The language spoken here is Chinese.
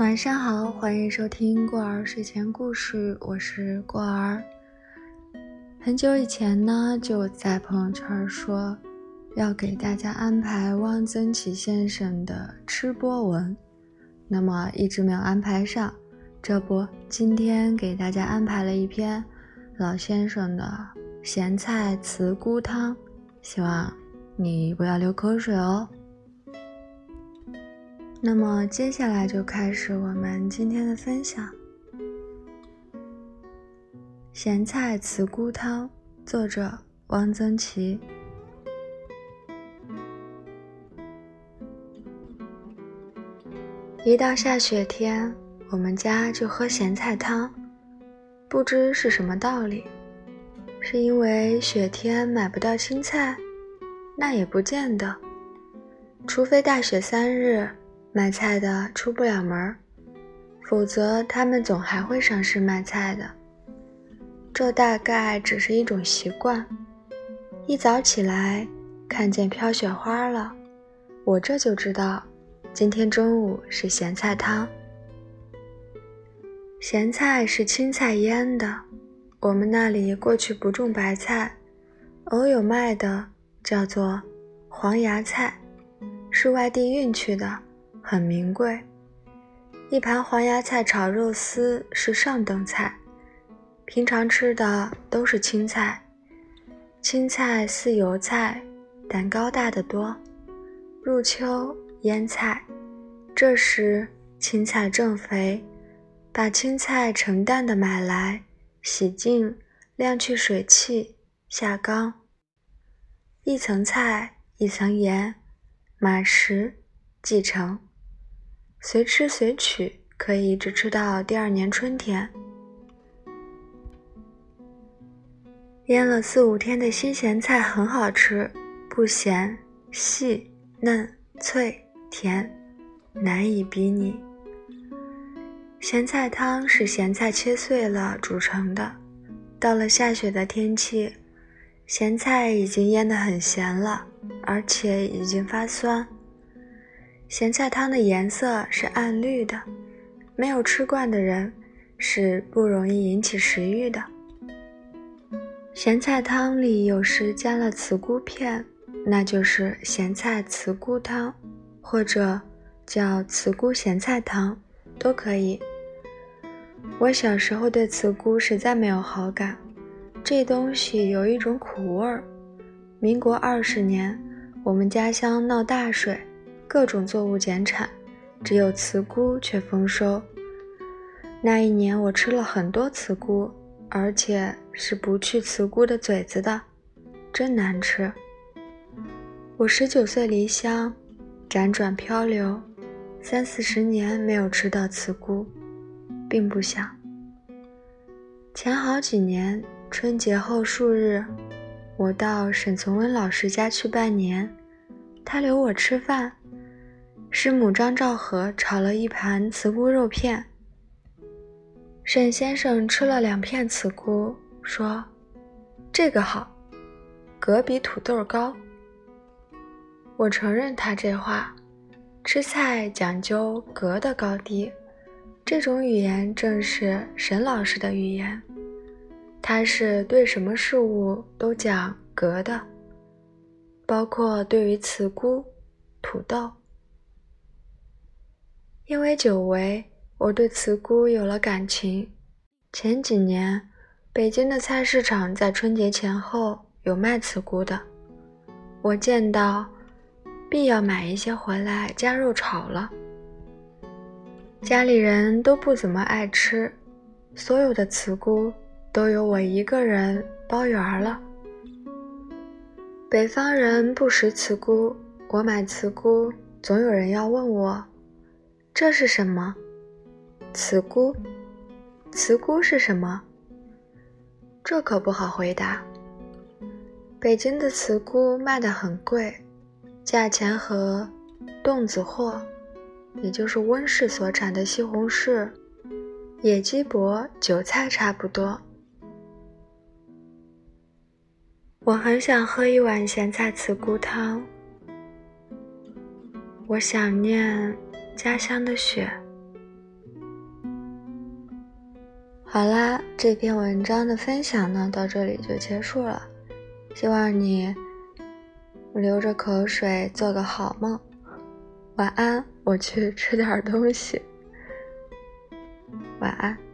晚上好，欢迎收听过儿睡前故事，我是过儿。很久以前呢，就在朋友圈说要给大家安排汪曾祺先生的吃播文，那么一直没有安排上。这不，今天给大家安排了一篇老先生的咸菜茨菇汤，希望你不要流口水哦。那么接下来就开始我们今天的分享。咸菜茨菇汤，作者汪曾祺。一到下雪天，我们家就喝咸菜汤，不知是什么道理，是因为雪天买不到青菜？那也不见得，除非大雪三日。卖菜的出不了门否则他们总还会上市卖菜的。这大概只是一种习惯。一早起来看见飘雪花了，我这就知道今天中午是咸菜汤。咸菜是青菜腌的，我们那里过去不种白菜，偶有卖的叫做黄芽菜，是外地运去的。很名贵，一盘黄芽菜炒肉丝是上等菜。平常吃的都是青菜，青菜似油菜，但高大的多。入秋腌菜，这时青菜正肥，把青菜成担的买来，洗净，晾去水汽，下缸。一层菜，一层盐，码时即成。随吃随取，可以一直吃到第二年春天。腌了四五天的新咸菜很好吃，不咸，细嫩脆甜，难以比拟。咸菜汤是咸菜切碎了煮成的。到了下雪的天气，咸菜已经腌得很咸了，而且已经发酸。咸菜汤的颜色是暗绿的，没有吃惯的人是不容易引起食欲的。咸菜汤里有时加了茨菇片，那就是咸菜茨菇汤，或者叫茨菇咸菜汤，都可以。我小时候对茨菇实在没有好感，这东西有一种苦味儿。民国二十年，我们家乡闹大水。各种作物减产，只有茨菇却丰收。那一年我吃了很多茨菇，而且是不去茨菇的嘴子的，真难吃。我十九岁离乡，辗转漂流，三四十年没有吃到茨菇，并不想。前好几年春节后数日，我到沈从文老师家去拜年，他留我吃饭。师母张兆和炒了一盘茨菇肉片。沈先生吃了两片茨菇，说：“这个好，格比土豆高。”我承认他这话，吃菜讲究格的高低，这种语言正是沈老师的语言。他是对什么事物都讲格的，包括对于茨菇、土豆。因为久违，我对茨菇有了感情。前几年，北京的菜市场在春节前后有卖茨菇的，我见到，必要买一些回来加肉炒了。家里人都不怎么爱吃，所有的茨菇都由我一个人包圆了。北方人不食茨菇，我买茨菇，总有人要问我。这是什么？茨菇，茨菇是什么？这可不好回答。北京的茨菇卖得很贵，价钱和冻子货，也就是温室所产的西红柿、野鸡脖、韭菜差不多。我很想喝一碗咸菜茨菇汤，我想念。家乡的雪。好啦这篇文章的分享呢到这里就结束了。希望你流着口水做个好梦。晚安我去吃点东西。晚安。